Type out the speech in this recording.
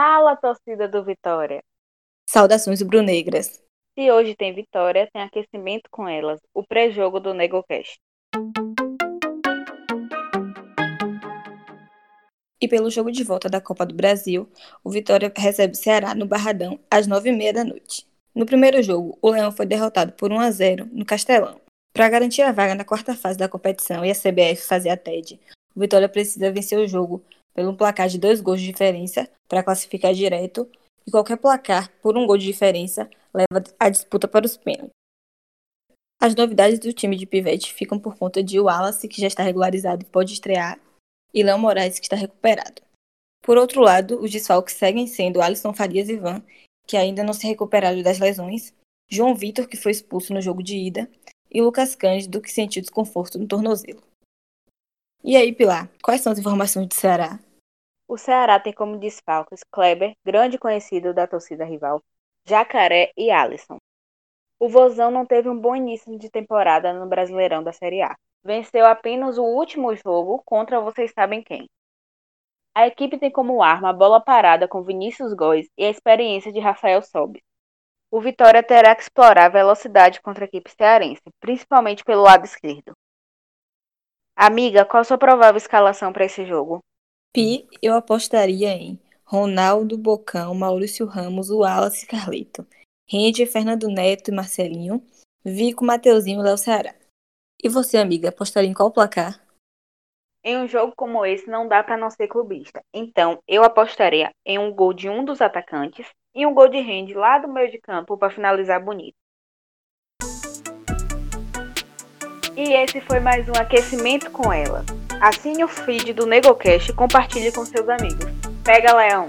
Fala, torcida do Vitória! Saudações rubro-negras! Se hoje tem vitória, tem aquecimento com elas, o pré-jogo do NegoCast. E pelo jogo de volta da Copa do Brasil, o Vitória recebe o Ceará no Barradão às nove e meia da noite. No primeiro jogo, o Leão foi derrotado por 1 a 0 no Castelão. Para garantir a vaga na quarta fase da competição e a CBF fazer a TED, o Vitória precisa vencer o jogo pelo placar de dois gols de diferença para classificar direto, e qualquer placar por um gol de diferença leva a disputa para os pênaltis. As novidades do time de pivete ficam por conta de Wallace, que já está regularizado e pode estrear, e Léo Moraes, que está recuperado. Por outro lado, os desfalques seguem sendo Alisson Farias e Van, que ainda não se recuperaram das lesões, João Vitor, que foi expulso no jogo de ida, e Lucas Cândido, que sentiu desconforto no tornozelo. E aí, Pilar, quais são as informações do Ceará? O Ceará tem como desfalques Kleber, grande conhecido da torcida rival, Jacaré e Alisson. O Vozão não teve um bom início de temporada no Brasileirão da Série A. Venceu apenas o último jogo contra vocês sabem quem. A equipe tem como arma a bola parada com Vinícius Góes e a experiência de Rafael Sobis. O Vitória terá que explorar a velocidade contra a equipe cearense, principalmente pelo lado esquerdo. Amiga, qual a sua provável escalação para esse jogo? Pi, eu apostaria em Ronaldo, Bocão, Maurício Ramos, Wallace e Carlito. Rende, Fernando Neto e Marcelinho. Vico, Mateuzinho e Léo Ceará. E você, amiga, apostaria em qual placar? Em um jogo como esse, não dá para não ser clubista. Então, eu apostaria em um gol de um dos atacantes e um gol de rende lá do meio de campo para finalizar bonito. E esse foi mais um aquecimento com ela. Assine o feed do NegoCast e compartilhe com seus amigos. Pega, Leão!